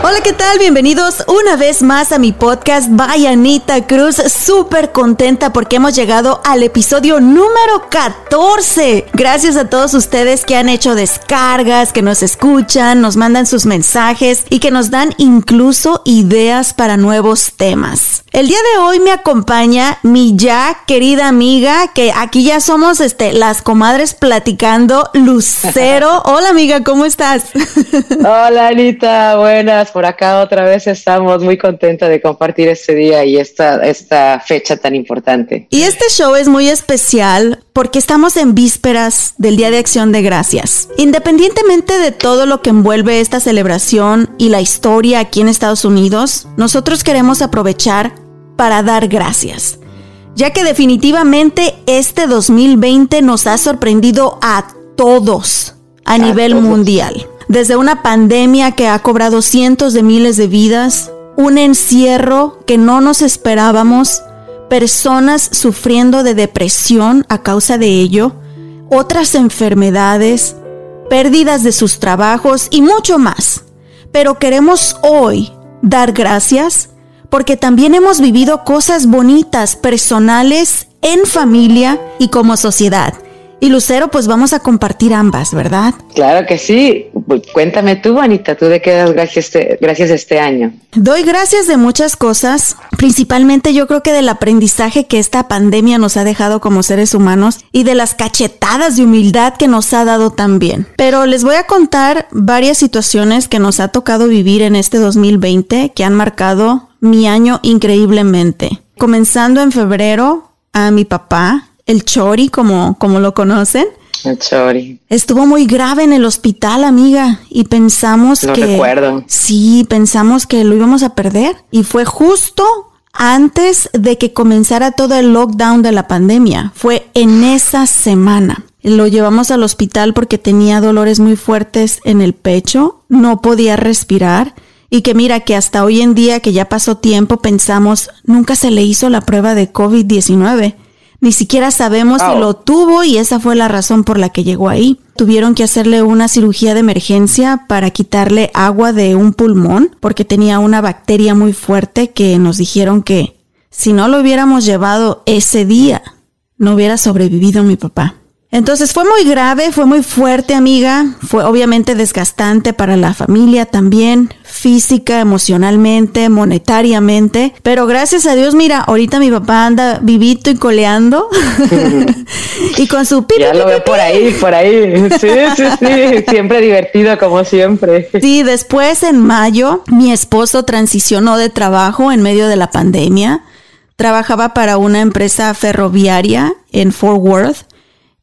Hola, ¿qué tal? Bienvenidos una vez más a mi podcast Vaya Anita Cruz. Súper contenta porque hemos llegado al episodio número 14. Gracias a todos ustedes que han hecho descargas, que nos escuchan, nos mandan sus mensajes y que nos dan incluso ideas para nuevos temas. El día de hoy me acompaña mi ya querida amiga, que aquí ya somos este, las comadres platicando, Lucero. Hola amiga, ¿cómo estás? Hola Anita, buenas. Por acá otra vez estamos muy contentas de compartir este día y esta, esta fecha tan importante. Y este show es muy especial porque estamos en vísperas del Día de Acción de Gracias. Independientemente de todo lo que envuelve esta celebración y la historia aquí en Estados Unidos, nosotros queremos aprovechar para dar gracias, ya que definitivamente este 2020 nos ha sorprendido a todos a, nivel mundial. Desde una pandemia que ha cobrado cientos de miles de vidas, un encierro que no nos esperábamos, personas sufriendo de depresión a causa de ello, otras enfermedades, pérdidas de sus trabajos y mucho más. Pero queremos hoy dar gracias porque también hemos vivido cosas bonitas, personales, en familia y como sociedad. Y Lucero, pues vamos a compartir ambas, ¿verdad? Claro que sí. Pues cuéntame tú, Anita, ¿tú de qué das gracias este, gracias este año? Doy gracias de muchas cosas, principalmente yo creo que del aprendizaje que esta pandemia nos ha dejado como seres humanos y de las cachetadas de humildad que nos ha dado también. Pero les voy a contar varias situaciones que nos ha tocado vivir en este 2020 que han marcado mi año increíblemente. Comenzando en febrero, a mi papá el Chori, como, como lo conocen. Estuvo muy grave en el hospital, amiga, y pensamos lo que... recuerdo. Sí, pensamos que lo íbamos a perder. Y fue justo antes de que comenzara todo el lockdown de la pandemia. Fue en esa semana. Lo llevamos al hospital porque tenía dolores muy fuertes en el pecho, no podía respirar y que mira que hasta hoy en día que ya pasó tiempo pensamos, nunca se le hizo la prueba de COVID-19. Ni siquiera sabemos si lo tuvo y esa fue la razón por la que llegó ahí. Tuvieron que hacerle una cirugía de emergencia para quitarle agua de un pulmón porque tenía una bacteria muy fuerte que nos dijeron que si no lo hubiéramos llevado ese día, no hubiera sobrevivido mi papá. Entonces fue muy grave, fue muy fuerte, amiga. Fue obviamente desgastante para la familia también, física, emocionalmente, monetariamente. Pero gracias a Dios, mira, ahorita mi papá anda vivito y coleando. y con su pipi. Ya lo veo por ahí, por ahí. Sí, sí, sí. Siempre divertido, como siempre. Sí, después en mayo, mi esposo transicionó de trabajo en medio de la pandemia. Trabajaba para una empresa ferroviaria en Fort Worth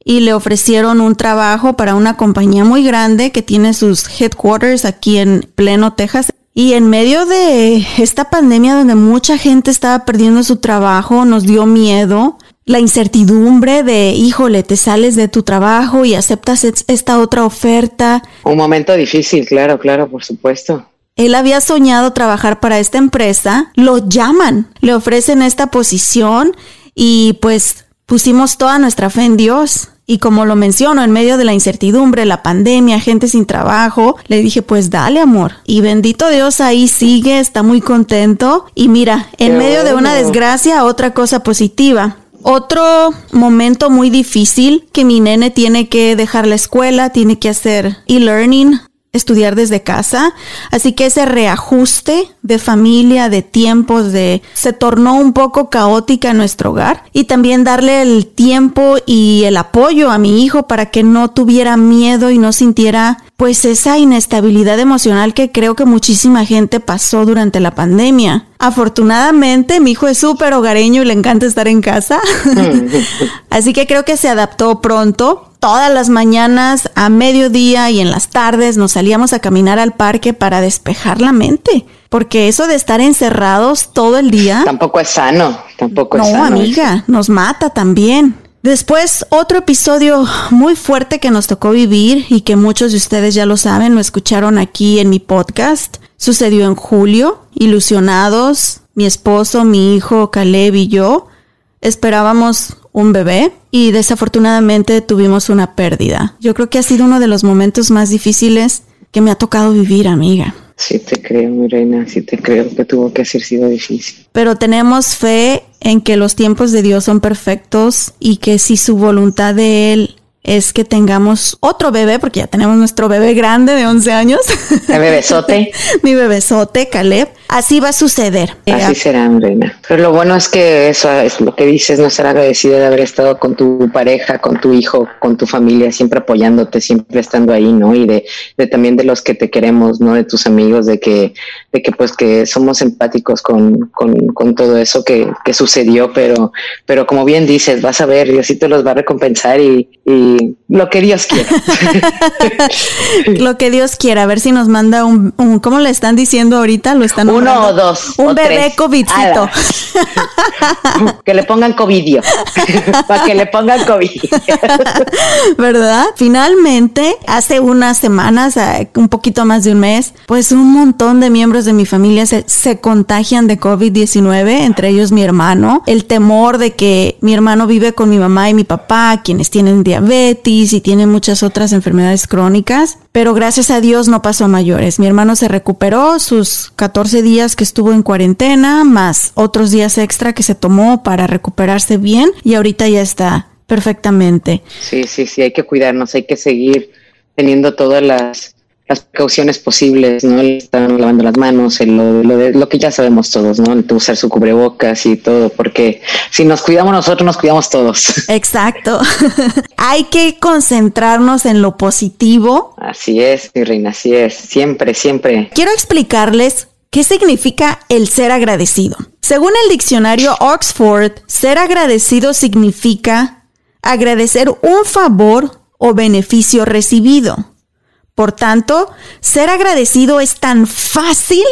y le ofrecieron un trabajo para una compañía muy grande que tiene sus headquarters aquí en pleno Texas. Y en medio de esta pandemia donde mucha gente estaba perdiendo su trabajo, nos dio miedo, la incertidumbre de, híjole, te sales de tu trabajo y aceptas esta otra oferta. Un momento difícil, claro, claro, por supuesto. Él había soñado trabajar para esta empresa, lo llaman, le ofrecen esta posición y pues pusimos toda nuestra fe en Dios. Y como lo menciono, en medio de la incertidumbre, la pandemia, gente sin trabajo, le dije, pues dale amor. Y bendito Dios ahí sigue, está muy contento. Y mira, en medio de una desgracia, otra cosa positiva. Otro momento muy difícil que mi nene tiene que dejar la escuela, tiene que hacer e-learning, estudiar desde casa. Así que ese reajuste de familia, de tiempos, de se tornó un poco caótica en nuestro hogar y también darle el tiempo y el apoyo a mi hijo para que no tuviera miedo y no sintiera pues esa inestabilidad emocional que creo que muchísima gente pasó durante la pandemia. Afortunadamente, mi hijo es súper hogareño y le encanta estar en casa. Así que creo que se adaptó pronto todas las mañanas a mediodía y en las tardes nos salíamos a caminar al parque para despejar la mente. Porque eso de estar encerrados todo el día. Tampoco es sano, tampoco es sano. No, amiga, nos mata también. Después, otro episodio muy fuerte que nos tocó vivir y que muchos de ustedes ya lo saben, lo escucharon aquí en mi podcast. Sucedió en julio, ilusionados, mi esposo, mi hijo Caleb y yo esperábamos un bebé y desafortunadamente tuvimos una pérdida. Yo creo que ha sido uno de los momentos más difíciles que me ha tocado vivir, amiga. Sí te creo, mi reina, sí te creo que tuvo que haber sido difícil. Pero tenemos fe en que los tiempos de Dios son perfectos y que si su voluntad de Él es que tengamos otro bebé, porque ya tenemos nuestro bebé grande de 11 años. El bebesote. Mi bebesote, Caleb. Así va a suceder. Así eh, será, reina. Pero lo bueno es que eso es lo que dices, no ser agradecido de haber estado con tu pareja, con tu hijo, con tu familia, siempre apoyándote, siempre estando ahí, ¿no? Y de, de también de los que te queremos, ¿no? De tus amigos, de que, de que pues que somos empáticos con, con, con todo eso que, que, sucedió, pero, pero como bien dices, vas a ver, Diosito te los va a recompensar y, y lo que Dios quiera. lo que Dios quiera, a ver si nos manda un, un ¿cómo le están diciendo ahorita? Lo están uno o dos. Un bebé covidcito. que le pongan covidio. Para que le pongan COVID. ¿Verdad? Finalmente, hace unas semanas, eh, un poquito más de un mes, pues un montón de miembros de mi familia se, se contagian de COVID-19, entre ellos mi hermano. El temor de que mi hermano vive con mi mamá y mi papá, quienes tienen diabetes y tienen muchas otras enfermedades crónicas. Pero gracias a Dios no pasó a mayores. Mi hermano se recuperó sus 14 días que estuvo en cuarentena, más otros días extra que se tomó para recuperarse bien y ahorita ya está perfectamente. Sí, sí, sí, hay que cuidarnos, hay que seguir teniendo todas las las precauciones posibles, ¿no? Están lavando las manos, lo, lo, lo, que ya sabemos todos, ¿no? El usar su cubrebocas y todo, porque si nos cuidamos nosotros, nos cuidamos todos. Exacto. Hay que concentrarnos en lo positivo. Así es, mi reina, así es. Siempre, siempre. Quiero explicarles ¿Qué significa el ser agradecido? Según el diccionario Oxford, ser agradecido significa agradecer un favor o beneficio recibido. Por tanto, ser agradecido es tan fácil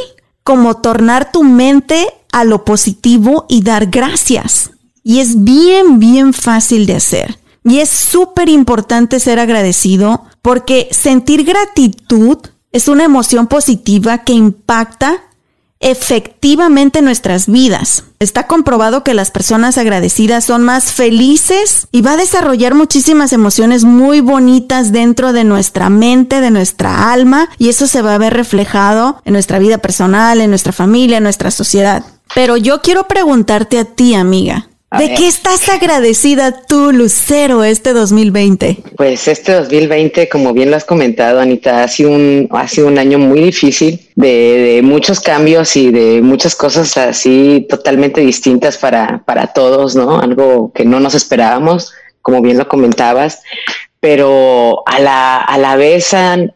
como tornar tu mente a lo positivo y dar gracias. Y es bien, bien fácil de hacer. Y es súper importante ser agradecido porque sentir gratitud es una emoción positiva que impacta efectivamente nuestras vidas. Está comprobado que las personas agradecidas son más felices y va a desarrollar muchísimas emociones muy bonitas dentro de nuestra mente, de nuestra alma, y eso se va a ver reflejado en nuestra vida personal, en nuestra familia, en nuestra sociedad. Pero yo quiero preguntarte a ti, amiga, ¿De qué estás agradecida tú, Lucero, este 2020? Pues este 2020, como bien lo has comentado, Anita, ha sido un, ha sido un año muy difícil de, muchos cambios y de muchas cosas así totalmente distintas para, para todos, ¿no? Algo que no nos esperábamos, como bien lo comentabas, pero a la, a la vez han,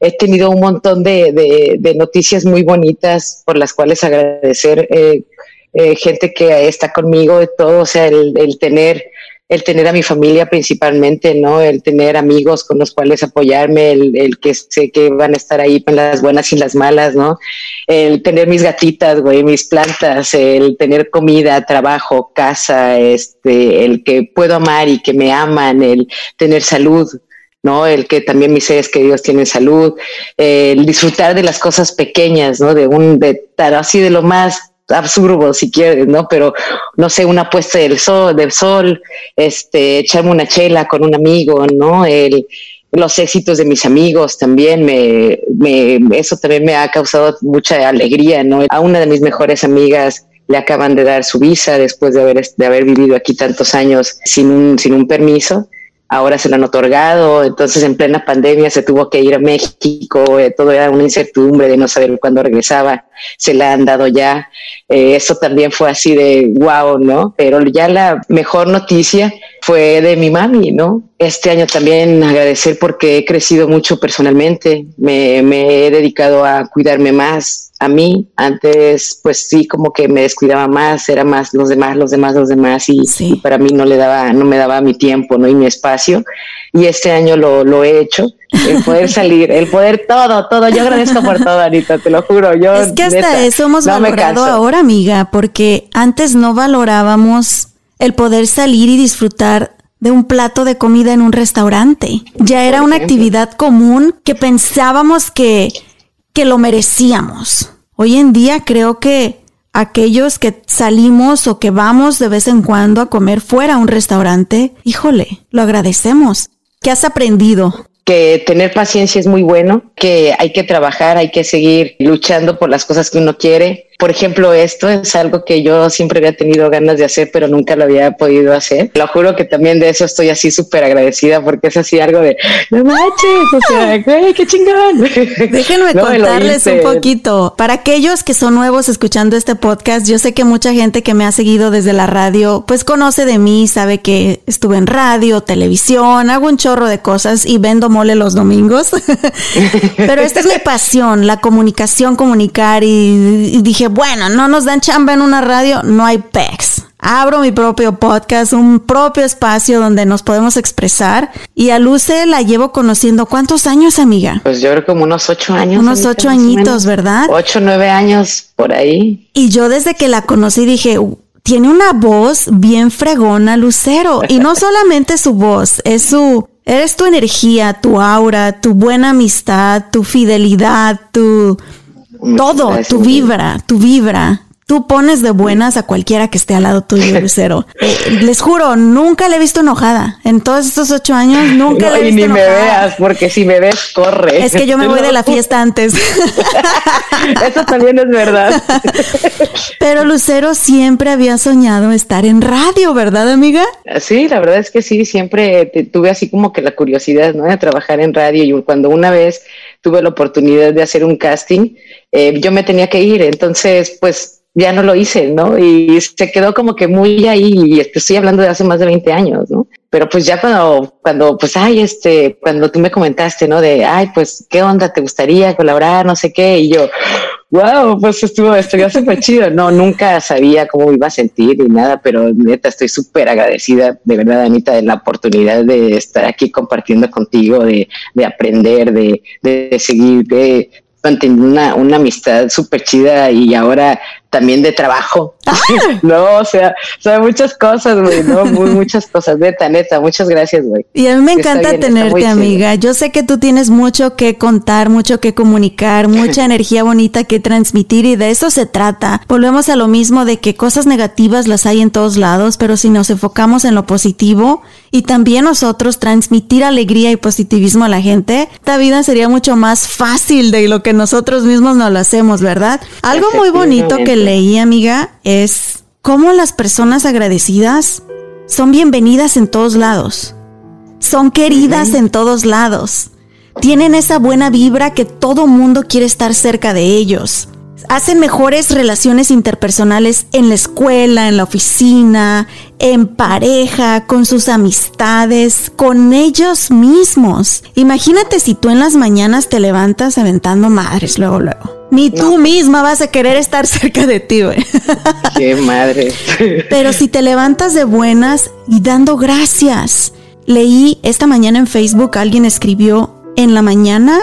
he tenido un montón de, de, noticias muy bonitas por las cuales agradecer. Eh, eh, gente que está conmigo, de todo, o sea, el, tener el tener a mi familia principalmente, ¿no? El tener amigos con los cuales apoyarme, el, que sé que van a estar ahí en las buenas y las malas, ¿no? El tener mis gatitas, güey, mis plantas, el tener comida, trabajo, casa, este, el que puedo amar y que me aman, el tener salud, ¿no? El que también mis seres queridos tienen salud, el disfrutar de las cosas pequeñas, ¿no? De un, de así de lo más absurdo si quieres, ¿no? Pero no sé, una puesta del sol, del sol, este, echarme una chela con un amigo, ¿no? El, los éxitos de mis amigos también me, me, eso también me ha causado mucha alegría, ¿no? A una de mis mejores amigas le acaban de dar su visa después de haber, de haber vivido aquí tantos años sin un, sin un permiso ahora se lo han otorgado, entonces en plena pandemia se tuvo que ir a México, eh, todo era una incertidumbre de no saber cuándo regresaba, se la han dado ya, eh, eso también fue así de wow, ¿no? Pero ya la mejor noticia fue de mi mami, ¿no? Este año también agradecer porque he crecido mucho personalmente, me, me he dedicado a cuidarme más, a mí. Antes, pues sí, como que me descuidaba más, era más los demás, los demás, los demás, y, para mí no le daba, no me daba mi tiempo, ¿no? Y mi espacio. Y este año lo, lo he hecho. El poder salir, el poder todo, todo. Yo agradezco por todo, Anita, te lo juro. Yo, es que hasta eso hemos valorado ahora, amiga, porque antes no valorábamos el poder salir y disfrutar de un plato de comida en un restaurante. Ya era una actividad común que pensábamos que, que lo merecíamos. Hoy en día creo que aquellos que salimos o que vamos de vez en cuando a comer fuera a un restaurante, híjole, lo agradecemos. ¿Qué has aprendido? que tener paciencia es muy bueno, que hay que trabajar, hay que seguir luchando por las cosas que uno quiere, por ejemplo, esto es algo que yo siempre había tenido ganas de hacer, pero nunca lo había podido hacer. Lo juro que también de eso estoy así súper agradecida porque es así algo de, no manches, o sea, güey, qué chingón. Déjenme contarles un poquito. Para aquellos que son nuevos escuchando este podcast, yo sé que mucha gente que me ha seguido desde la radio, pues conoce de mí, sabe que estuve en radio, televisión, hago un chorro de cosas y vendo mole los domingos. pero esta es mi pasión, la comunicación, comunicar y dije, bueno, no nos dan chamba en una radio, no hay pex. Abro mi propio podcast, un propio espacio donde nos podemos expresar. Y a Luce la llevo conociendo. ¿Cuántos años, amiga? Pues yo creo como unos ocho años. Unos ocho añitos, ¿verdad? Ocho, nueve años por ahí. Y yo desde que la conocí dije, tiene una voz bien fregona, Lucero. Y no solamente su voz, es su Eres tu energía, tu aura, tu buena amistad, tu fidelidad, tu todo, tu vibra, tu vibra. Tú pones de buenas a cualquiera que esté al lado tuyo, Lucero. Eh, les juro, nunca le he visto enojada. En todos estos ocho años, nunca le he visto y ni me veas, porque si me ves, corre. Es que yo me voy de la fiesta antes. Eso también es verdad. Pero Lucero siempre había soñado estar en radio, ¿verdad, amiga? Sí, la verdad es que sí, siempre tuve así como que la curiosidad, ¿no? De trabajar en radio y cuando una vez tuve la oportunidad de hacer un casting, eh, yo me tenía que ir, entonces pues ya no lo hice, ¿no? Y se quedó como que muy ahí, y estoy hablando de hace más de 20 años, ¿no? Pero pues ya cuando, cuando, pues, ay, este, cuando tú me comentaste, ¿no? De, ay, pues, ¿qué onda? ¿Te gustaría colaborar? No sé qué. Y yo, wow, pues estuvo, estuvo súper chido. No, nunca sabía cómo me iba a sentir ni nada, pero neta, estoy súper agradecida, de verdad, Anita, de la oportunidad de estar aquí compartiendo contigo, de, de aprender, de, de seguir, de, manteniendo una, una amistad súper chida y ahora también de trabajo. Ah. no, o sea, o muchas cosas, güey, ¿no? Muy, muchas cosas, neta, neta, muchas gracias, güey. Y a mí me encanta tenerte, amiga. Yo sé que tú tienes mucho que contar, mucho que comunicar, mucha energía bonita que transmitir y de eso se trata. Volvemos a lo mismo de que cosas negativas las hay en todos lados, pero si nos enfocamos en lo positivo y también nosotros transmitir alegría y positivismo a la gente, esta vida sería mucho más fácil de lo que nosotros mismos no lo hacemos, ¿verdad? Algo muy bonito que leí, amiga, es cómo las personas agradecidas son bienvenidas en todos lados. Son queridas en todos lados. Tienen esa buena vibra que todo mundo quiere estar cerca de ellos. Hacen mejores relaciones interpersonales en la escuela, en la oficina, en pareja, con sus amistades, con ellos mismos. Imagínate si tú en las mañanas te levantas aventando madres luego, luego. Ni tú misma vas a querer estar cerca de ti, güey. Qué madre. Pero si te levantas de buenas y dando gracias. Leí esta mañana en Facebook, alguien escribió, en la mañana,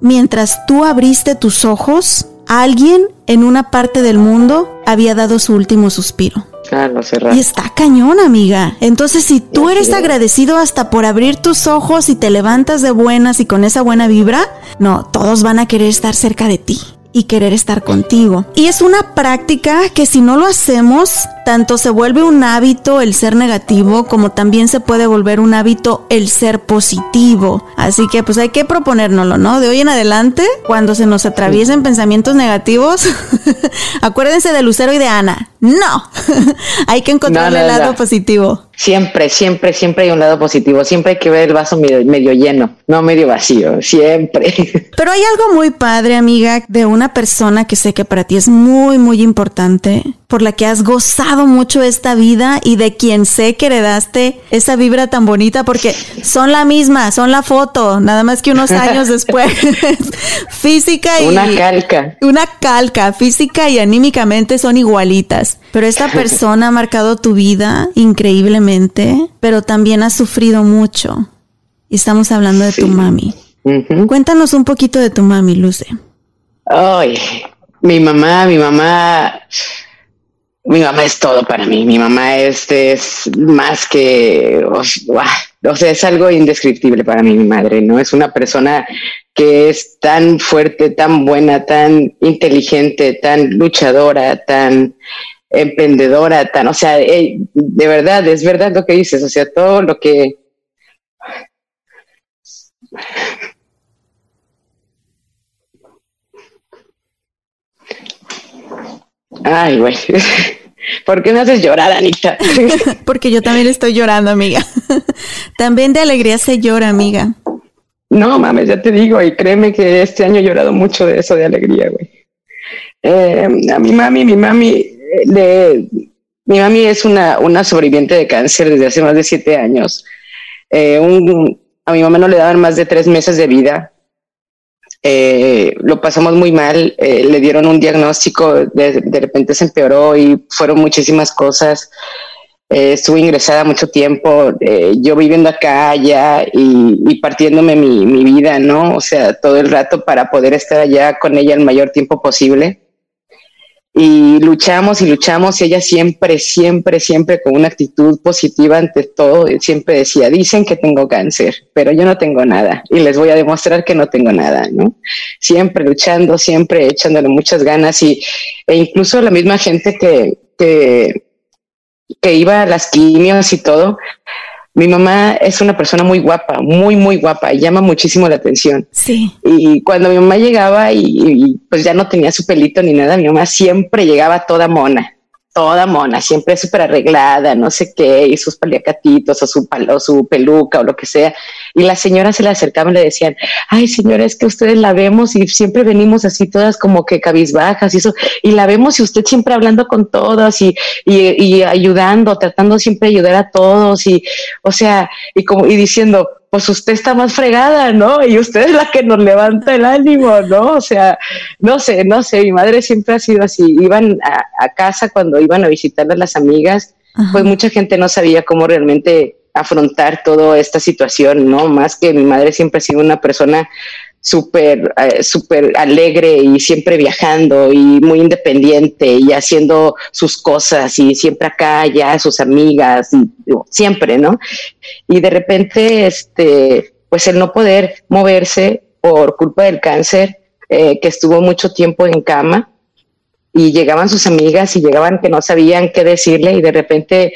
mientras tú abriste tus ojos, alguien en una parte del mundo había dado su último suspiro. Ah, Y está cañón, amiga. Entonces, si tú eres agradecido hasta por abrir tus ojos y te levantas de buenas y con esa buena vibra, no, todos van a querer estar cerca de ti y querer estar contigo. Y es una práctica que si no lo hacemos, tanto se vuelve un hábito el ser negativo como también se puede volver un hábito el ser positivo. Así que pues hay que proponérnoslo, ¿no? De hoy en adelante, cuando se nos atraviesen pensamientos negativos, acuérdense de Lucero y de Ana. No, hay que encontrar el lado positivo. Siempre, siempre, siempre hay un lado positivo. Siempre hay que ver el vaso medio, medio, lleno, no medio vacío. Siempre. Pero hay algo muy padre, amiga, de una persona que sé que para ti es muy, muy importante, por la que has gozado mucho esta vida y de quien sé que heredaste esa vibra tan bonita, porque son la misma, son la foto, nada más que unos años después. física y. Una calca. Una calca, física y anímicamente son igualitas. Pero esta persona ha marcado tu vida increíblemente, pero también ha sufrido mucho. Y estamos hablando de tu mami. Cuéntanos un poquito de tu mami, Luce. Ay, mi mamá, mi mamá, mi mamá es todo para mí. Mi mamá es, es más que, o sea, es algo indescriptible para mí, mi madre, ¿no? Es una persona que es tan fuerte, tan buena, tan inteligente, tan luchadora, tan emprendedora, tan, o sea, de verdad, es verdad lo que dices, o sea, todo lo que... Ay, güey. ¿Por qué me haces llorar, Anita? Porque yo también estoy llorando, amiga. también de alegría se llora, amiga. No, mames, ya te digo, y créeme que este año he llorado mucho de eso, de alegría, güey. Eh, a mi mami, mi mami, de, mi mami es una, una sobreviviente de cáncer desde hace más de siete años. Eh, a mi mamá no le daban más de tres meses de vida. Eh, lo pasamos muy mal, eh, le dieron un diagnóstico, de, de, repente se empeoró y fueron muchísimas cosas. estuve ingresada mucho tiempo, yo viviendo acá, allá y, y partiéndome mi, mi, vida, ¿no? O sea, todo el rato para poder estar allá con ella el mayor tiempo posible y luchamos y luchamos y ella siempre, siempre, siempre con una actitud positiva ante todo, siempre decía, dicen que tengo cáncer, pero yo no tengo nada y les voy a demostrar que no tengo nada, ¿no? Siempre luchando, siempre echándole muchas ganas y, e incluso la misma gente que, que, que iba a las quimios y todo, mi mamá es una persona muy guapa, muy, muy guapa y llama muchísimo la atención. Sí. Y cuando mi mamá llegaba y, y, pues ya no tenía su pelito ni nada, mi mamá siempre llegaba toda mona toda mona, siempre súper arreglada, no sé qué, y sus paliacatitos o su, o su peluca o lo que sea. Y las señoras se le acercaban y le decían, ay señora, es que ustedes la vemos y siempre venimos así todas como que cabizbajas y eso, y la vemos y usted siempre hablando con todos y, y, y ayudando, tratando siempre de ayudar a todos y, o sea, y como, y diciendo, pues usted está más fregada, ¿no? Y usted es la que nos levanta el ánimo, ¿no? O sea, no sé, no sé, mi madre siempre ha sido así. Iban a, casa cuando iban a visitar a las amigas, pues mucha gente no sabía cómo realmente afrontar toda esta situación, ¿no? Más que mi madre siempre ha sido una persona súper, eh, súper alegre y siempre viajando y muy independiente y haciendo sus cosas y siempre acá, ya sus amigas y siempre, ¿no? Y de repente, este, pues el no poder moverse por culpa del cáncer, eh, que estuvo mucho tiempo en cama y llegaban sus amigas y llegaban que no sabían qué decirle y de repente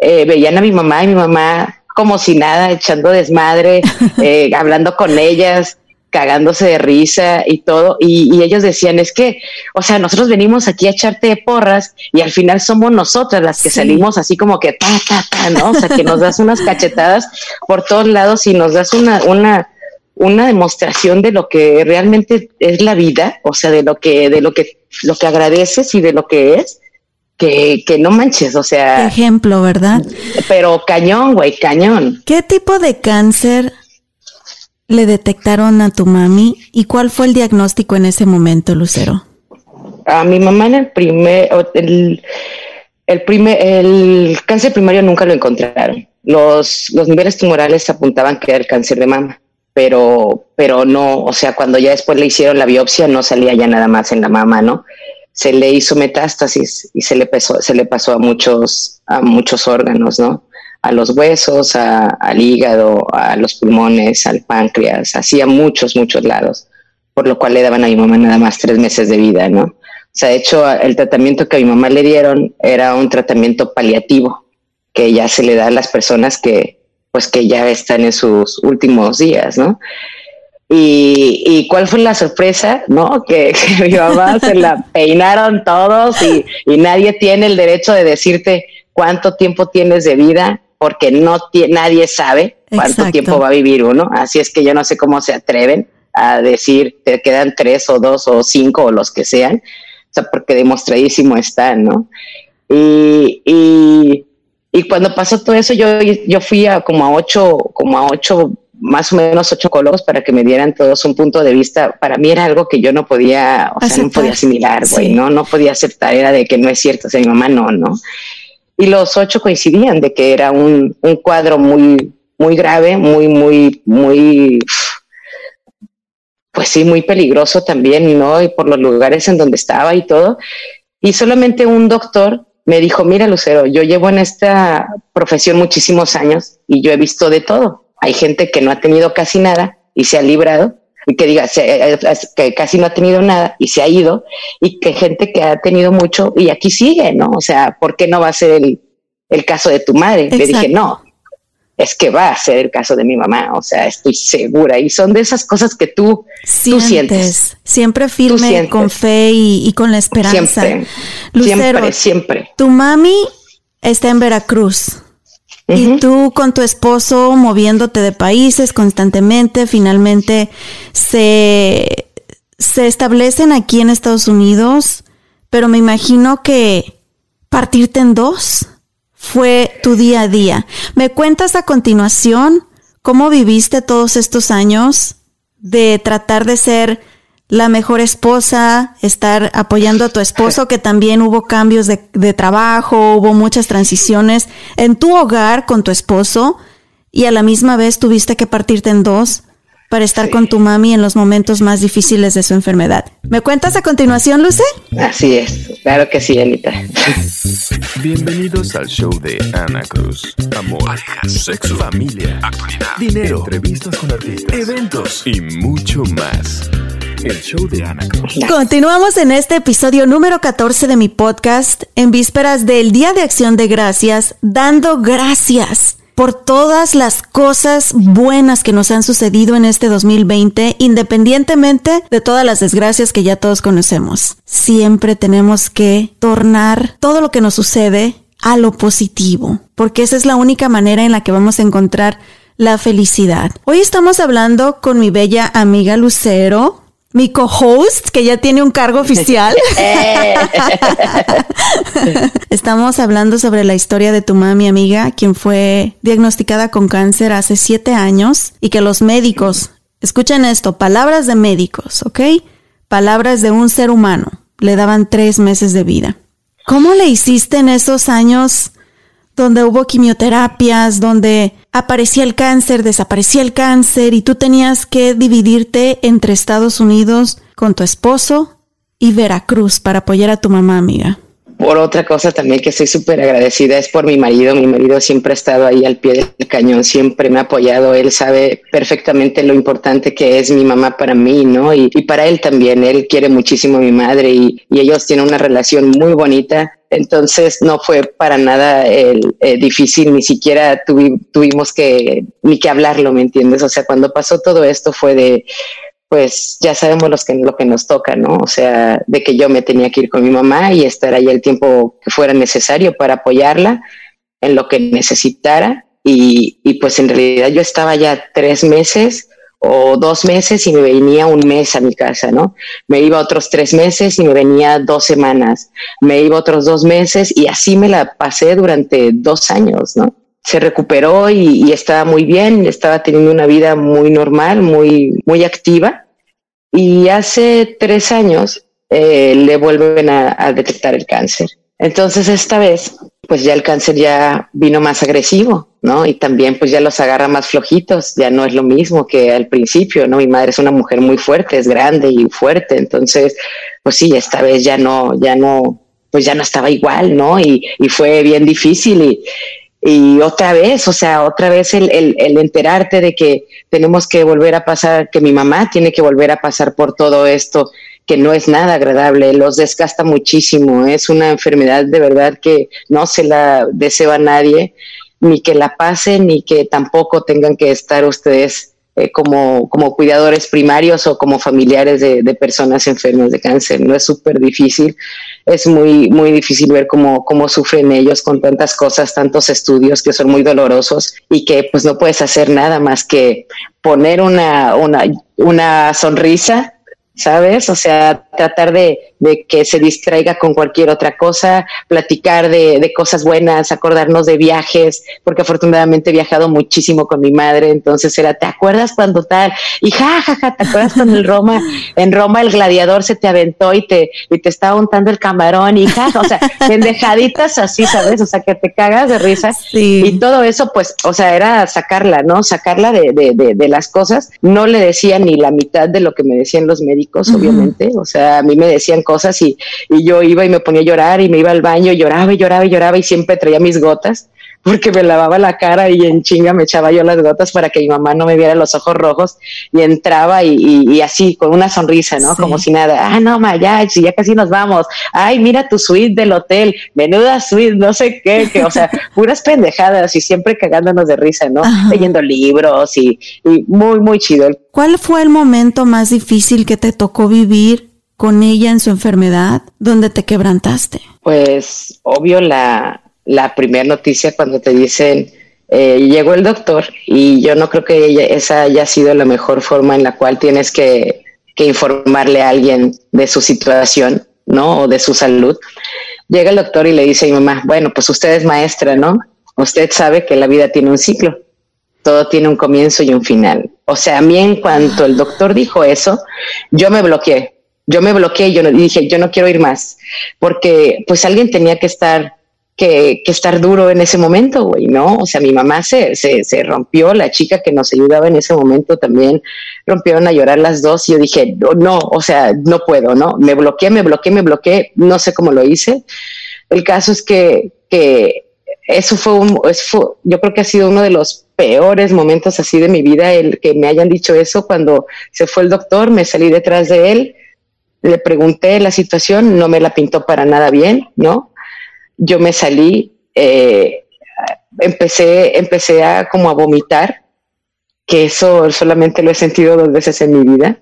eh, veían a mi mamá y mi mamá como si nada, echando desmadre, hablando con ellas, cagándose de risa y todo. Y, ellos decían, es que, o sea, nosotros venimos aquí a echarte porras y al final somos nosotras las que salimos así como que ta, ta, ta, ¿no? O sea, que nos das unas cachetadas por todos lados y nos das una, una, una demostración de lo que realmente es la vida, o sea, de lo que, de lo que, lo que agradeces y de lo que es, que, que no manches, o sea. ejemplo, ¿verdad? Pero cañón, güey, cañón. ¿Qué tipo de cáncer le detectaron a tu mami y cuál fue el diagnóstico en ese momento, Lucero? A mi mamá en el primer, el, primer, el cáncer primario nunca lo encontraron. Los, los niveles tumorales apuntaban que era el cáncer de mama pero, pero no, o sea, cuando ya después le hicieron la biopsia no salía ya nada más en la mama, ¿no? Se le hizo metástasis y se le pasó, se le pasó a muchos, a muchos órganos, ¿no? A los huesos, al hígado, a los pulmones, al páncreas, así a muchos, muchos lados, por lo cual le daban a mi mamá nada más tres meses de vida, ¿no? O sea, de hecho, el tratamiento que a mi mamá le dieron era un tratamiento paliativo, que ya se le da a las personas que, pues que ya están en sus últimos días, ¿no? Y, y cuál fue la sorpresa, ¿no? Que, mi mamá se la peinaron todos y, nadie tiene el derecho de decirte cuánto tiempo tienes de vida, porque no nadie sabe cuánto tiempo va a vivir uno. Así es que yo no sé cómo se atreven a decir te quedan tres o dos o cinco o los que sean, o sea, porque demostradísimo están, ¿no? Y, y y cuando pasó todo eso, yo, yo fui a como a ocho, como a ocho, más o menos ocho oncólogos para que me dieran todos un punto de vista. Para mí era algo que yo no podía, o sea, no podía asimilar, güey, ¿no? No podía aceptar, era de que no es cierto, o sea, mi mamá no, ¿no? Y los ocho coincidían de que era un, un cuadro muy, muy grave, muy, muy, muy, pues sí, muy peligroso también, ¿no? Y por los lugares en donde estaba y todo. Y solamente un doctor me dijo, mira Lucero, yo llevo en esta profesión muchísimos años y yo he visto de todo. Hay gente que no ha tenido casi nada y se ha librado, y que diga eh, que casi no ha tenido nada y se ha ido, y que gente que ha tenido mucho y aquí sigue, ¿no? O sea, ¿por qué no va a ser el, el caso de tu madre? Le dije, no, es que va a ser el caso de mi mamá, o sea, estoy segura. Y son de esas cosas que tú sientes. Siempre firme, con fe y, con la esperanza. Siempre, siempre, siempre. Tu mami está en Veracruz. Y tú con tu esposo moviéndote de países constantemente, finalmente se, se establecen aquí en Estados Unidos, pero me imagino que partirte en dos fue tu día a día. ¿Me cuentas a continuación cómo viviste todos estos años de tratar de ser la mejor esposa, estar apoyando a tu esposo, que también hubo cambios de, trabajo, hubo muchas transiciones en tu hogar con tu esposo y a la misma vez tuviste que partirte en dos para estar con tu mami en los momentos más difíciles de su enfermedad. ¿Me cuentas a continuación, Luce? Así es, claro que sí, Anita. Bienvenidos al show de Ana Cruz. Amor, sexo, familia, actualidad, dinero, entrevistas con artistas, eventos y mucho más. Continuamos en este episodio número 14 de mi podcast en vísperas del Día de Acción de Gracias, dando gracias por todas las cosas buenas que nos han sucedido en este 2020, independientemente de todas las desgracias que ya todos conocemos. Siempre tenemos que tornar todo lo que nos sucede a lo positivo, porque esa es la única manera en la que vamos a encontrar la felicidad. Hoy estamos hablando con mi bella amiga Lucero, mi co-host, que ya tiene un cargo oficial. Eh. Estamos hablando sobre la historia de tu mami amiga, quien fue diagnosticada con cáncer hace siete años y que los médicos, escuchen esto, palabras de médicos, ¿ok? Palabras de un ser humano, le daban tres meses de vida. ¿Cómo le hiciste en esos años donde hubo quimioterapias, donde aparecía el cáncer, desaparecía el cáncer y tú tenías que dividirte entre Estados Unidos con tu esposo y Veracruz para apoyar a tu mamá, amiga. Por otra cosa también que estoy súper agradecida es por mi marido. Mi marido siempre ha estado ahí al pie del cañón, siempre me ha apoyado. Él sabe perfectamente lo importante que es mi mamá para mí, ¿no? Y, para él también. Él quiere muchísimo a mi madre y, y ellos tienen una relación muy bonita entonces no fue para nada el, eh, difícil, ni siquiera tuvimos que ni que hablarlo, ¿me entiendes? O sea, cuando pasó todo esto fue de, pues ya sabemos los que, lo que nos toca, ¿no? O sea, de que yo me tenía que ir con mi mamá y estar ahí el tiempo que fuera necesario para apoyarla en lo que necesitara. Y, y pues en realidad yo estaba ya tres meses o dos meses y me venía un mes a mi casa, ¿no? Me iba otros tres meses y me venía dos semanas. Me iba otros dos meses y así me la pasé durante dos años, ¿no? Se recuperó y, estaba muy bien, estaba teniendo una vida muy normal, muy, muy activa. Y hace tres años eh, le vuelven a detectar el cáncer. Entonces esta vez, pues ya el cáncer ya vino más agresivo, ¿no? Y también pues ya los agarra más flojitos, ya no es lo mismo que al principio, ¿no? Mi madre es una mujer muy fuerte, es grande y fuerte, entonces, pues sí, esta vez ya no, ya no, pues ya no estaba igual, ¿no? Y, y fue bien difícil y, y otra vez, o sea, otra vez el, el, el, enterarte de que tenemos que volver a pasar, que mi mamá tiene que volver a pasar por todo esto que no es nada agradable, los desgasta muchísimo, es una enfermedad de verdad que no se la deseo a nadie, ni que la pasen, ni que tampoco tengan que estar ustedes eh, como, como cuidadores primarios o como familiares de, personas enfermas de cáncer. No es súper difícil, es muy, muy difícil ver cómo, cómo sufren ellos con tantas cosas, tantos estudios que son muy dolorosos y que pues no puedes hacer nada más que poner una, una, una sonrisa ¿sabes? O sea, tratar de, de, que se distraiga con cualquier otra cosa, platicar de, de, cosas buenas, acordarnos de viajes, porque afortunadamente he viajado muchísimo con mi madre, entonces era, ¿te acuerdas cuando tal? Y ja, ja, ja, ¿te acuerdas cuando el Roma, en Roma el gladiador se te aventó y te, y te estaba untando el camarón y ja, o sea, pendejaditas así, ¿sabes? O sea, que te cagas de risa. Y todo eso, pues, o sea, era sacarla, ¿no? Sacarla de, de, de las cosas. No le decía ni la mitad de lo que me decían los médicos obviamente. O sea, a mí me decían cosas y, y, yo iba y me ponía a llorar y me iba al baño, y lloraba y lloraba y lloraba y siempre traía mis gotas porque me lavaba la cara y en chinga me echaba yo las gotas para que mi mamá no me viera los ojos rojos y entraba y, y, así con una sonrisa, ¿no? Como si nada, ah, no, ma, ya, ya casi nos vamos, ay, mira tu suite del hotel, menuda suite, no sé qué, que, o sea, puras pendejadas y siempre cagándonos de risa, ¿no? Leyendo libros y, y muy, muy chido. ¿Cuál fue el momento más difícil que te tocó vivir con ella en su enfermedad, donde te quebrantaste? Pues obvio la, la primera noticia cuando te dicen, eh, llegó el doctor y yo no creo que esa haya sido la mejor forma en la cual tienes que, que informarle a alguien de su situación, ¿no? O de su salud. Llega el doctor y le dice a mi mamá, bueno, pues usted es maestra, ¿no? Usted sabe que la vida tiene un ciclo, todo tiene un comienzo y un final. O sea, a mí en cuanto el doctor dijo eso, yo me bloqueé, yo me bloqueé yo dije, yo no quiero ir más, porque pues alguien tenía que estar que, estar duro en ese momento, güey, ¿no? O sea, mi mamá se, se, rompió, la chica que nos ayudaba en ese momento también rompieron a llorar las dos y yo dije, no, o sea, no puedo, ¿no? Me bloqueé, me bloqueé, me bloqueé, no sé cómo lo hice. El caso es que, que eso fue un, eso yo creo que ha sido uno de los peores momentos así de mi vida, el que me hayan dicho eso cuando se fue el doctor, me salí detrás de él, le pregunté la situación, no me la pintó para nada bien, ¿no? Yo me salí, eh, empecé, empecé a como a vomitar, que eso solamente lo he sentido dos veces en mi vida.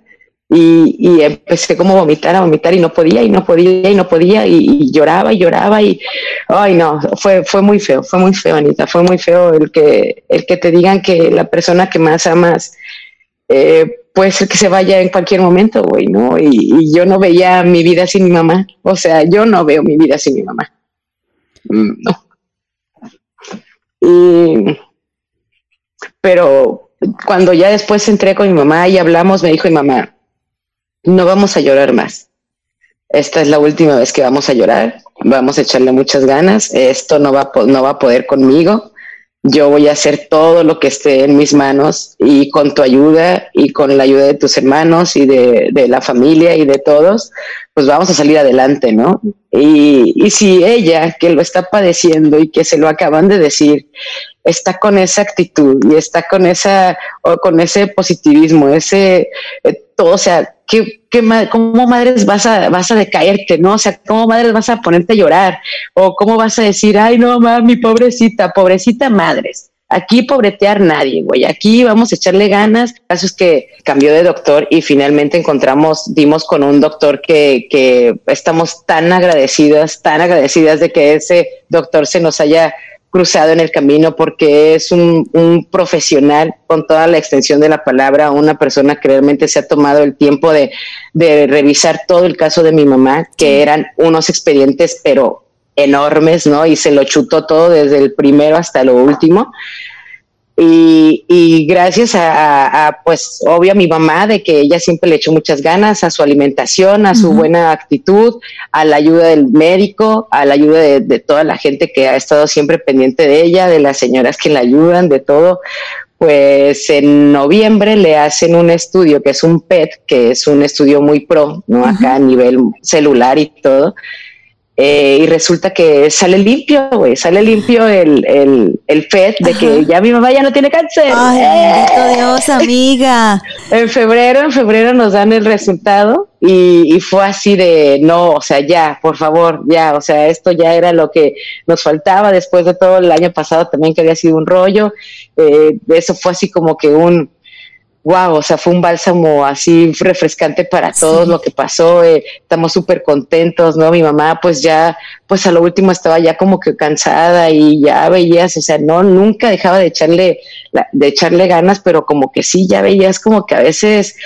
Y, empecé como a vomitar, a vomitar y no podía, y no podía, y no podía, y, lloraba y lloraba y, ay no, fue, fue muy feo, fue muy feo, Anita, fue muy feo el que, el que te digan que la persona que más amas eh, puede ser que se vaya en cualquier momento, güey, ¿no? Y, y yo no veía mi vida sin mi mamá, o sea, yo no veo mi vida sin mi mamá. No. Y, pero cuando ya después entré con mi mamá y hablamos, me dijo mi mamá, no vamos a llorar más. Esta es la última vez que vamos a llorar. Vamos a echarle muchas ganas. Esto no va, no va a poder conmigo. Yo voy a hacer todo lo que esté en mis manos y con tu ayuda y con la ayuda de tus hermanos y de, de la familia y de todos, pues vamos a salir adelante, ¿no? Y, y, si ella, que lo está padeciendo y que se lo acaban de decir, está con esa actitud y está con esa, o con ese positivismo, ese, eh, todo, o sea, ¿qué, qué, ¿cómo madres vas a, vas a decaerte, no? O sea, ¿cómo madres vas a ponerte a llorar? O ¿cómo vas a decir, ay, no, mami, pobrecita, pobrecita madres? Aquí pobretear nadie, güey. Aquí vamos a echarle ganas. El caso es que cambió de doctor y finalmente encontramos, dimos con un doctor que, que estamos tan agradecidas, tan agradecidas de que ese doctor se nos haya cruzado en el camino porque es un, un, profesional con toda la extensión de la palabra, una persona que realmente se ha tomado el tiempo de, de revisar todo el caso de mi mamá, que eran unos expedientes pero enormes, ¿no? Y se lo chutó todo desde el primero hasta lo último. Y, gracias a, pues, obvio, a mi mamá, de que ella siempre le echó muchas ganas a su alimentación, a su buena actitud, a la ayuda del médico, a la ayuda de, toda la gente que ha estado siempre pendiente de ella, de las señoras que la ayudan, de todo. Pues en noviembre le hacen un estudio que es un PET, que es un estudio muy pro, ¿no? Acá a nivel celular y todo eh, y resulta que sale limpio, güey, sale limpio el, el, el FED de que ya mi mamá ya no tiene cáncer. Ay, ¡Eh! Dios, amiga. en febrero, en febrero nos dan el resultado y, y, fue así de, no, o sea, ya, por favor, ya, o sea, esto ya era lo que nos faltaba después de todo el año pasado también que había sido un rollo. Eh, eso fue así como que un, wow, o sea, fue un bálsamo así refrescante para todos lo que pasó, eh, estamos súper contentos, ¿no? Mi mamá pues ya, pues a lo último estaba ya como que cansada y ya veías, o sea, no, nunca dejaba de echarle, de echarle ganas, pero como que sí, ya veías como que a veces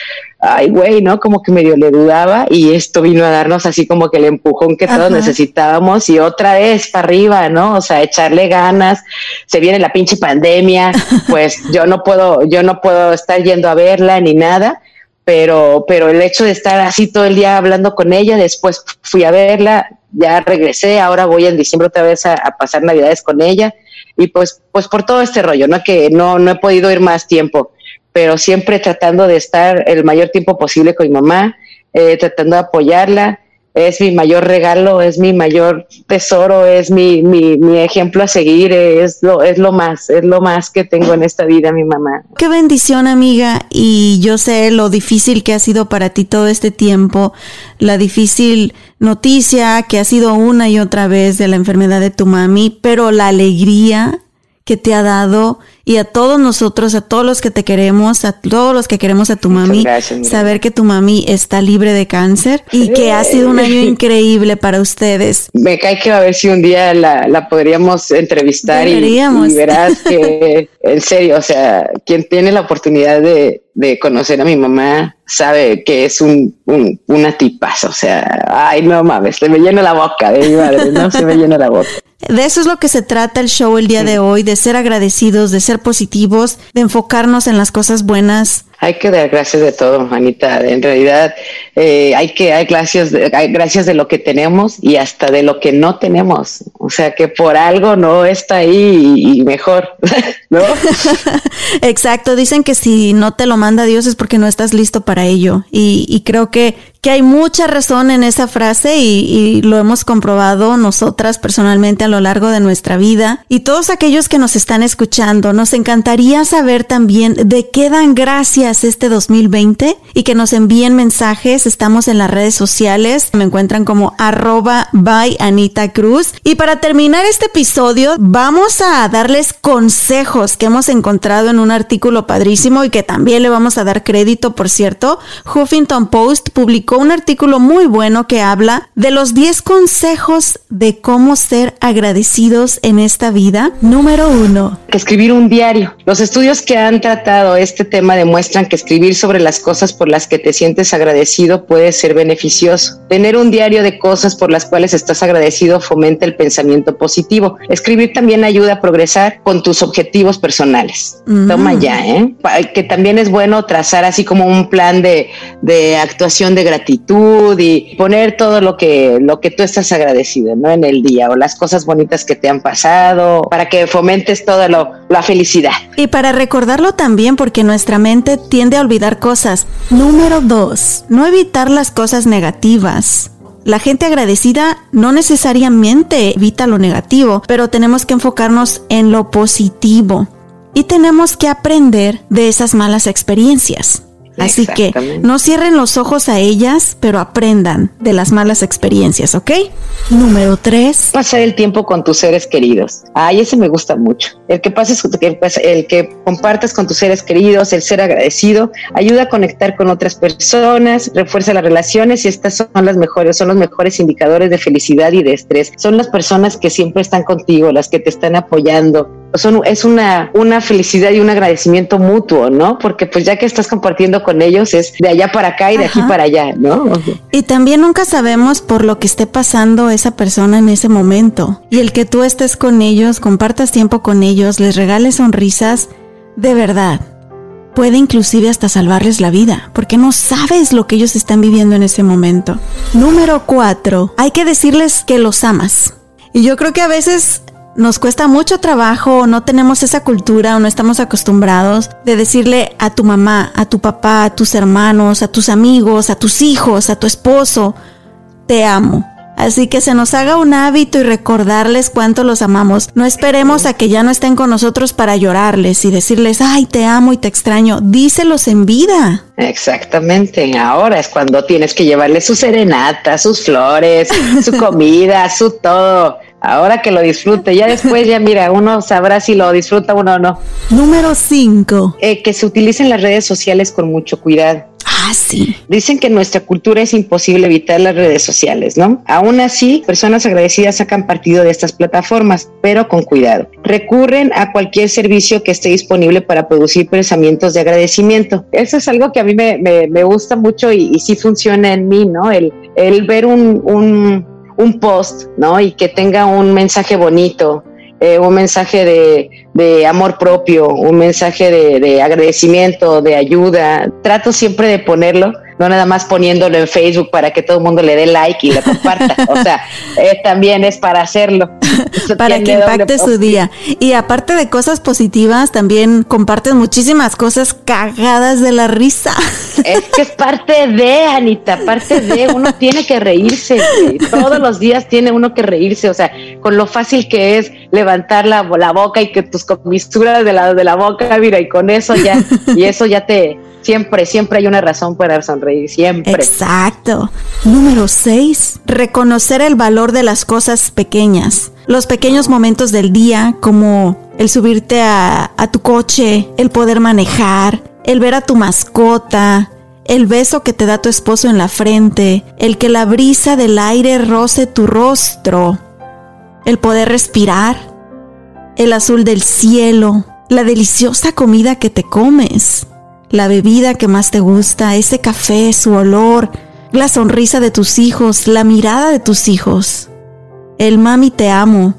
ay, güey, ¿no? Como que medio le dudaba y esto vino a darnos así como que el empujón que todos necesitábamos y otra vez para arriba, ¿no? O sea, echarle ganas, se viene la pinche pandemia, pues yo no puedo, yo no puedo estar yendo a verla ni nada, pero, pero el hecho de estar así todo el día hablando con ella, después fui a verla, ya regresé, ahora voy en diciembre otra vez a, a pasar navidades con ella y pues, pues por todo este rollo, ¿no? Que no, no he podido ir más tiempo pero siempre tratando de estar el mayor tiempo posible con mi mamá, eh, tratando de apoyarla. Es mi mayor regalo, es mi mayor tesoro, es mi, mi, mi, ejemplo a seguir, es lo, es lo más, es lo más que tengo en esta vida, mi mamá. Qué bendición, amiga. Y yo sé lo difícil que ha sido para ti todo este tiempo, la difícil noticia que ha sido una y otra vez de la enfermedad de tu mami, pero la alegría que te ha dado y a todos nosotros, a todos los que te queremos, a todos los que queremos a tu mami, saber que tu mami está libre de cáncer y que ha sido un año increíble para ustedes. Me cae que a ver si un día la, podríamos entrevistar y, verás que, en serio, o sea, quien tiene la oportunidad de, conocer a mi mamá sabe que es un, un, una tipaza, o sea, ay, no mames, se me llena la boca de mi madre, no se me llena la boca. De eso es lo que se trata el show el día de hoy, de ser agradecidos, de ser positivos, de enfocarnos en las cosas buenas. Hay que dar gracias de todo, Anita. En realidad, eh, hay que dar gracias, de, gracias de lo que tenemos y hasta de lo que no tenemos. O sea, que por algo no está ahí y, mejor, ¿no? Exacto. Dicen que si no te lo manda Dios es porque no estás listo para ello. Y, y creo que que hay mucha razón en esa frase y, lo hemos comprobado nosotras personalmente a lo largo de nuestra vida. Y todos aquellos que nos están escuchando, nos encantaría saber también de qué dan gracias este 2020 y que nos envíen mensajes. Estamos en las redes sociales, me encuentran como arroba by. Y para terminar este episodio, vamos a darles consejos que hemos encontrado en un artículo padrísimo y que también le vamos a dar crédito, por cierto. Huffington Post publicó un artículo muy bueno que habla de los 10 consejos de cómo ser agradecidos en esta vida. Número uno. Escribir un diario. Los estudios que han tratado este tema demuestran que escribir sobre las cosas por las que te sientes agradecido puede ser beneficioso. Tener un diario de cosas por las cuales estás agradecido fomenta el pensamiento positivo. Escribir también ayuda a progresar con tus objetivos personales. Toma ya, ¿eh? Que también es bueno trazar así como un plan de, de actuación de gratitud y poner todo lo que, lo que tú estás agradecido, ¿no? En el día o las cosas bonitas que te han pasado para que fomentes toda lo, felicidad. Y para recordarlo también porque nuestra mente tiende a olvidar cosas. Número dos, no evitar las cosas negativas. La gente agradecida no necesariamente evita lo negativo, pero tenemos que enfocarnos en lo positivo y tenemos que aprender de esas malas experiencias. Así que no cierren los ojos a ellas, pero aprendan de las malas experiencias, ¿ok? Número tres. Pasar el tiempo con tus seres queridos. Ay, ese me gusta mucho. El que pases, el que compartas con tus seres queridos, el ser agradecido, ayuda a conectar con otras personas, refuerza las relaciones y estas son las mejores, son los mejores indicadores de felicidad y de estrés. Son las personas que siempre están contigo, las que te están apoyando, son, es una, una felicidad y un agradecimiento mutuo, ¿no? Porque pues ya que estás compartiendo con ellos es de allá para acá y de aquí para allá, ¿no? Y también nunca sabemos por lo que esté pasando esa persona en ese momento. Y el que tú estés con ellos, compartas tiempo con ellos, les regales sonrisas, de verdad, puede inclusive hasta salvarles la vida, porque no sabes lo que ellos están viviendo en ese momento. Número cuatro, hay que decirles que los amas. Y yo creo que a veces nos cuesta mucho trabajo, no tenemos esa cultura o no estamos acostumbrados de decirle a tu mamá, a tu papá, a tus hermanos, a tus amigos, a tus hijos, a tu esposo, te amo. Así que se nos haga un hábito y recordarles cuánto los amamos. No esperemos a que ya no estén con nosotros para llorarles y decirles, ay, te amo y te extraño. Díselos en vida. Exactamente. Ahora es cuando tienes que llevarles su serenata, sus flores, su comida, su todo. Ahora que lo disfrute, ya después ya mira, uno sabrá si lo disfruta uno o no. Número 5. Eh, que se utilicen las redes sociales con mucho cuidado. Ah, sí. Dicen que en nuestra cultura es imposible evitar las redes sociales, ¿no? Aún así, personas agradecidas sacan partido de estas plataformas, pero con cuidado. Recurren a cualquier servicio que esté disponible para producir pensamientos de agradecimiento. Eso es algo que a mí me, gusta mucho y, sí funciona en mí, ¿no? El, el ver un, un un post, ¿no? Y que tenga un mensaje bonito, eh, un mensaje de, amor propio, un mensaje de, de, agradecimiento, de ayuda. Trato siempre de ponerlo no nada más poniéndolo en Facebook para que todo el mundo le dé like y lo comparta. o sea, eh, también es para hacerlo. Para que impacte su día. Y aparte de cosas positivas, también comparten muchísimas cosas cagadas de la risa. Es que es parte de, Anita, parte de, uno tiene que reírse. Todos los días tiene uno que reírse. O sea, con lo fácil que es levantar la, la boca y que tus comisuras de la, de la boca, mira, y con eso ya, y eso ya te, siempre, siempre hay una razón para sonreír, siempre. Exacto. Número 6. Reconocer el valor de las cosas pequeñas. Los pequeños momentos del día, como el subirte a, a tu coche, el poder manejar, el ver a tu mascota, el beso que te da tu esposo en la frente, el que la brisa del aire roce tu rostro, el poder respirar, el azul del cielo, la deliciosa comida que te comes, la bebida que más te gusta, ese café, su olor, la sonrisa de tus hijos, la mirada de tus hijos, el mami te amo.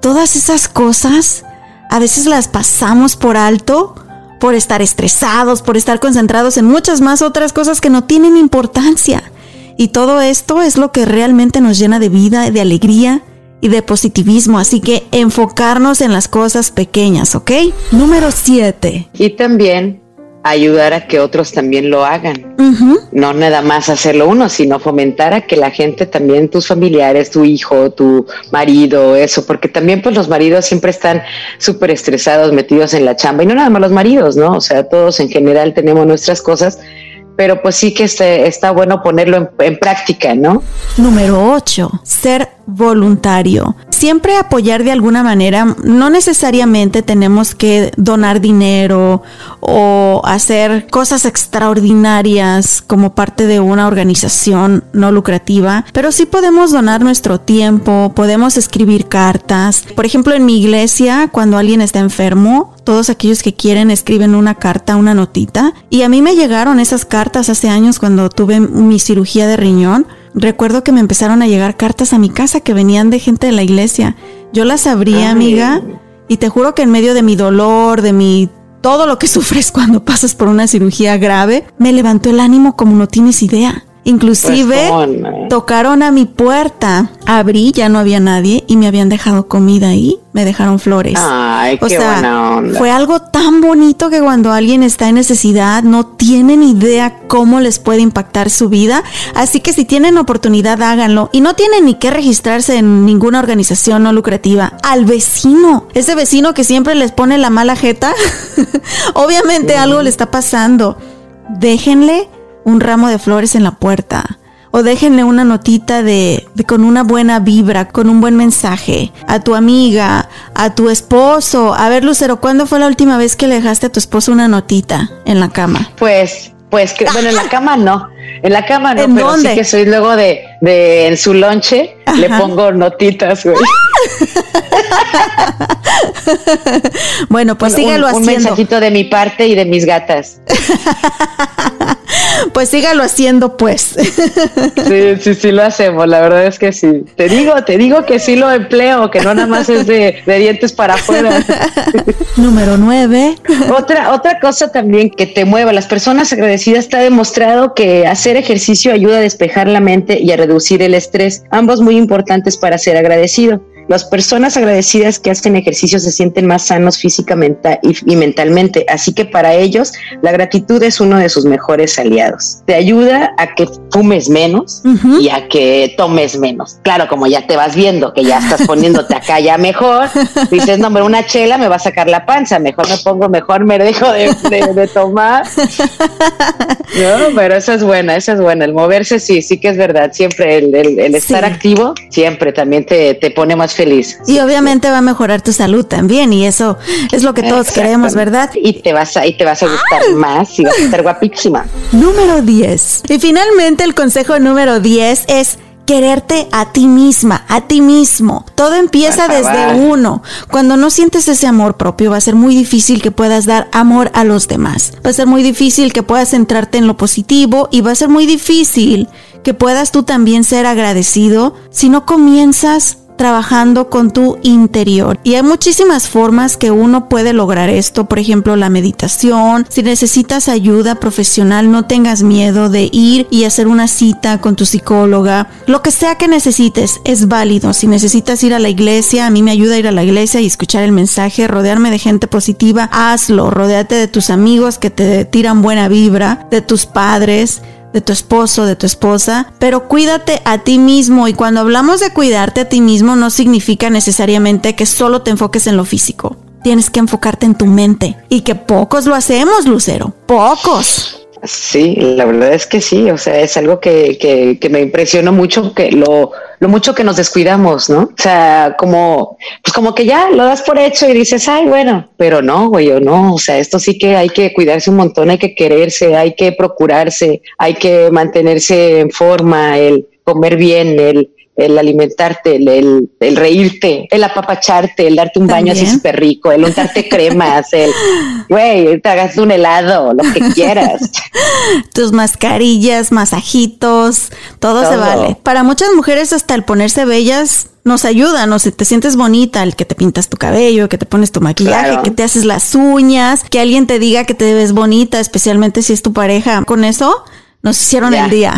Todas esas cosas a veces las pasamos por alto por estar estresados, por estar concentrados en muchas más otras cosas que no tienen importancia. Y todo esto es lo que realmente nos llena de vida, de alegría y de positivismo. Así que enfocarnos en las cosas pequeñas, ¿ok? Número 7. Y también ayudar a que otros también lo hagan. No nada más hacerlo uno, sino fomentar a que la gente también, tus familiares, tu hijo, tu marido, eso, porque también pues los maridos siempre están súper estresados, metidos en la chamba, y no nada más los maridos, ¿no? O sea, todos en general tenemos nuestras cosas pero pues sí que este, está bueno ponerlo en, práctica, ¿no? Número 8. Ser voluntario. Siempre apoyar de alguna manera, no necesariamente tenemos que donar dinero o hacer cosas extraordinarias como parte de una organización no lucrativa, pero sí podemos donar nuestro tiempo, podemos escribir cartas. Por ejemplo, en mi iglesia, cuando alguien está enfermo, todos aquellos que quieren escriben una carta, una notita. Y a mí me llegaron esas cartas hace años cuando tuve mi cirugía de riñón. Recuerdo que me empezaron a llegar cartas a mi casa que venían de gente de la iglesia. Yo las abría, amiga, y te juro que en medio de mi dolor, de mi todo lo que sufres cuando pasas por una cirugía grave, me levantó el ánimo como no tienes idea. Inclusive pues, tocaron a mi puerta, abrí, ya no había nadie y me habían dejado comida ahí, me dejaron flores. Ay, qué buena onda. Fue algo tan bonito que cuando alguien está en necesidad no tienen idea cómo les puede impactar su vida, así que si tienen oportunidad háganlo. Y no tienen ni que registrarse en ninguna organización no lucrativa, al vecino, ese vecino que siempre les pone la mala jeta, obviamente algo le está pasando. Déjenle un ramo de flores en la puerta. O déjenle una notita de, de, con una buena vibra, con un buen mensaje a tu amiga, a tu esposo. A ver, Lucero, ¿cuándo fue la última vez que le dejaste a tu esposo una notita en la cama? Pues, pues, que, bueno, en la cama no. En la cama no, pero sí que soy luego de, de en su lonche le pongo notitas, güey. bueno, pues sígalo haciendo. Un mensajito de mi parte y de mis gatas. pues sígalo haciendo, pues. sí, sí, sí lo hacemos, la verdad es que sí. Te digo, te digo que sí lo empleo, que no nada más es de, de dientes para afuera. Número nueve. Otra, otra cosa también que te mueva. Las personas agradecidas está demostrado que hacer ejercicio ayuda a despejar la mente y a reducir el estrés, ambos muy importantes para ser agradecido. Las personas agradecidas que hacen ejercicio se sienten más sanos físicamente y, mentalmente, así que para ellos la gratitud es uno de sus mejores aliados. Te ayuda a que fumes menos y a que tomes menos. Claro, como ya te vas viendo que ya estás poniéndote acá ya mejor, dices, no, pero una chela me va a sacar la panza, mejor me pongo, mejor me dejo de, tomar. No, pero eso es buena, eso es buena. El moverse sí, sí que es verdad. Siempre el, estar activo siempre también te, te pone más feliz. Y obviamente va a mejorar tu salud también y eso es lo que todos queremos, ¿verdad? Y te vas a, y te vas a gustar más y vas a estar guapísima. Número 10. Y finalmente el consejo número 10 es quererte a ti misma, a ti mismo. Todo empieza desde uno. Cuando no sientes ese amor propio, va a ser muy difícil que puedas dar amor a los demás. Va a ser muy difícil que puedas centrarte en lo positivo y va a ser muy difícil que puedas tú también ser agradecido si no comienzas trabajando con tu interior. Y hay muchísimas formas que uno puede lograr esto. Por ejemplo, la meditación. Si necesitas ayuda profesional, no tengas miedo de ir y hacer una cita con tu psicóloga. Lo que sea que necesites es válido. Si necesitas ir a la iglesia, a mí me ayuda a ir a la iglesia y escuchar el mensaje, rodearme de gente positiva, hazlo. Rodeate de tus amigos que te tiran buena vibra, de tus padres de tu esposo, de tu esposa, pero cuídate a ti mismo y cuando hablamos de cuidarte a ti mismo no significa necesariamente que solo te enfoques en lo físico. Tienes que enfocarte en tu mente y que pocos lo hacemos, Lucero, pocos. Sí, la verdad es que sí, o sea, es algo que, que, que me impresionó mucho, que lo, lo mucho que nos descuidamos, ¿no? O sea, como, pues como que ya lo das por hecho y dices, ay, bueno, pero no, güey, o no, o sea, esto sí que hay que cuidarse un montón, hay que quererse, hay que procurarse, hay que mantenerse en forma, el comer bien, el, el alimentarte, el, el, reírte, el apapacharte, el darte un baño así súper rico, el untarte cremas, el, güey, te hagas un helado, lo que quieras. Tus mascarillas, masajitos, todo, se vale. Para muchas mujeres hasta el ponerse bellas nos ayuda, no sé, te sientes bonita, el que te pintas tu cabello, que te pones tu maquillaje, que te haces las uñas, que alguien te diga que te ves bonita, especialmente si es tu pareja. Con eso nos hicieron el día.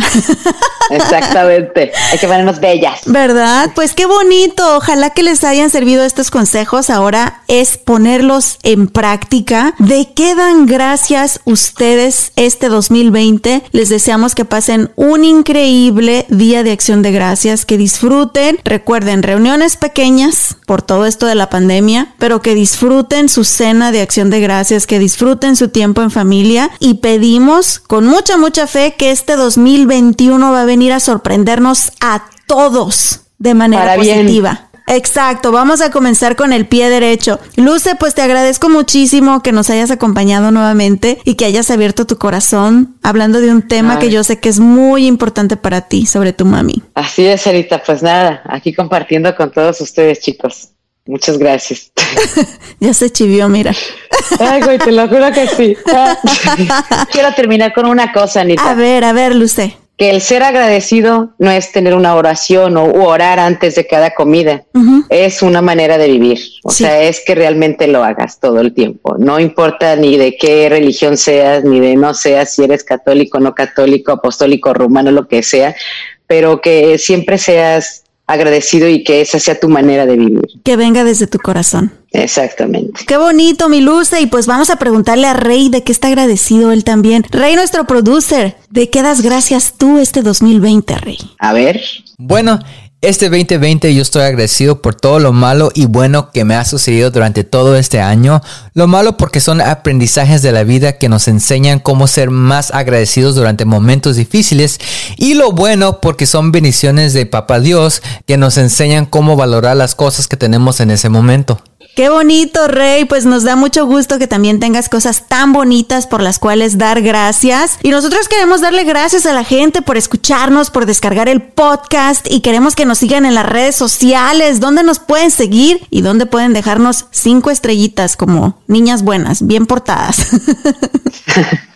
Exactamente. Hay que ponernos bellas. ¿Verdad? Pues qué bonito. Ojalá que les hayan servido estos consejos. Ahora es ponerlos en práctica. ¿De qué dan gracias ustedes este 2020? Les deseamos que pasen un increíble día de acción de gracias, que disfruten. Recuerden, reuniones pequeñas por todo esto de la pandemia, pero que disfruten su cena de acción de gracias, que disfruten su tiempo en familia y pedimos con mucha, mucha fe que este 2021 va a venir a sorprendernos a todos de manera positiva. Exacto, vamos a comenzar con el pie derecho. Luce, pues te agradezco muchísimo que nos hayas acompañado nuevamente y que hayas abierto tu corazón hablando de un tema que yo sé que es muy importante para ti, sobre tu mami. Así es, Sarita, pues nada, aquí compartiendo con todos ustedes, chicos. Muchas gracias. ya se chivió, mira. Ay, güey, te lo juro que sí. Quiero terminar con una cosa, Anita. A ver, a ver, Luce. Que el ser agradecido no es tener una oración o orar antes de cada comida. Es una manera de vivir. O sea, es que realmente lo hagas todo el tiempo. No importa ni de qué religión seas, ni de no seas, si eres católico, no católico, apostólico, romano, lo que sea, pero que siempre seas agradecido y que esa sea tu manera de vivir. Que venga desde tu corazón. Exactamente. Qué bonito, mi Luce. Y pues vamos a preguntarle a Rey de qué está agradecido él también. Rey, nuestro producer, ¿de qué das gracias tú este 2020, Rey? A ver. Bueno, Este 2020 yo estoy agradecido por todo lo malo y bueno que me ha sucedido durante todo este año. Lo malo porque son aprendizajes de la vida que nos enseñan cómo ser más agradecidos durante momentos difíciles. Y lo bueno porque son bendiciones de Papá Dios que nos enseñan cómo valorar las cosas que tenemos en ese momento. Qué bonito, Rey. Pues nos da mucho gusto que también tengas cosas tan bonitas por las cuales dar gracias. Y nosotros queremos darle gracias a la gente por escucharnos, por descargar el podcast y queremos que nos sigan en las redes sociales, donde nos pueden seguir y donde pueden dejarnos cinco estrellitas como niñas buenas, bien portadas.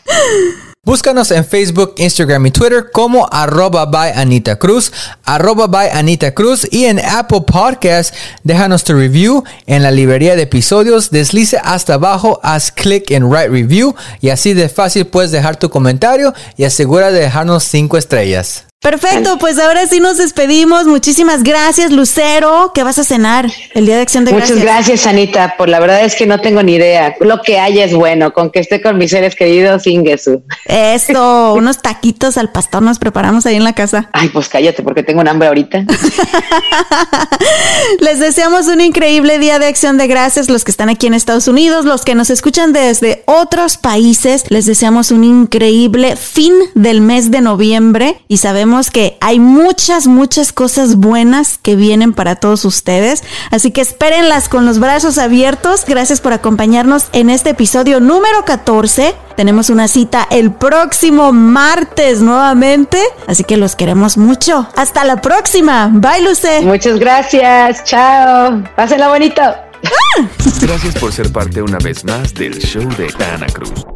Búscanos en Facebook, Instagram y Twitter como arroba by Anita Cruz, arroba by Anita Cruz y en Apple Podcast. Déjanos tu review en la librería de episodios. Deslice hasta abajo, haz clic en Write Review y así de fácil puedes dejar tu comentario y asegura de dejarnos 5 estrellas. Perfecto, pues ahora sí nos despedimos. Muchísimas gracias, Lucero. ¿Qué vas a cenar el Día de Acción de Muchas Gracias? gracias, Anita. Por la verdad es que no tengo ni idea. Lo que haya es bueno. Con que esté con mis seres queridos, Ingesu. Eso, unos taquitos al pastor nos preparamos ahí en la casa. Ay, pues cállate, porque tengo un hambre ahorita. Les deseamos un increíble día de acción de gracias, los que están aquí en Estados Unidos, los que nos escuchan desde otros países, les deseamos un increíble fin del mes de noviembre y sabemos que hay muchas, muchas cosas buenas que vienen para todos ustedes, así que espérenlas con los brazos abiertos. Gracias por acompañarnos en este episodio número 14. Tenemos una cita el próximo martes nuevamente, así que los queremos mucho. Hasta la próxima. Bye, Luce. Muchas gracias. Chao. Pásenla bonito. Gracias por ser parte una vez más del show de Ana Cruz.